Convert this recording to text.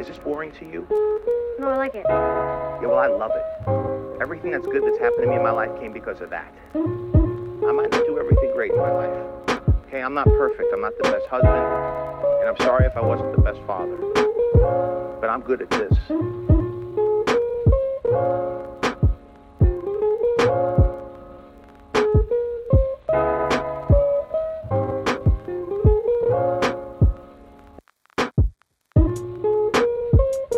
Is this boring to you? No, I like it. Yeah, well, I love it. Everything that's good that's happened to me in my life came because of that. I might not do everything great in my life. Okay, I'm not perfect. I'm not the best husband. And I'm sorry if I wasn't the best father. But I'm good at this.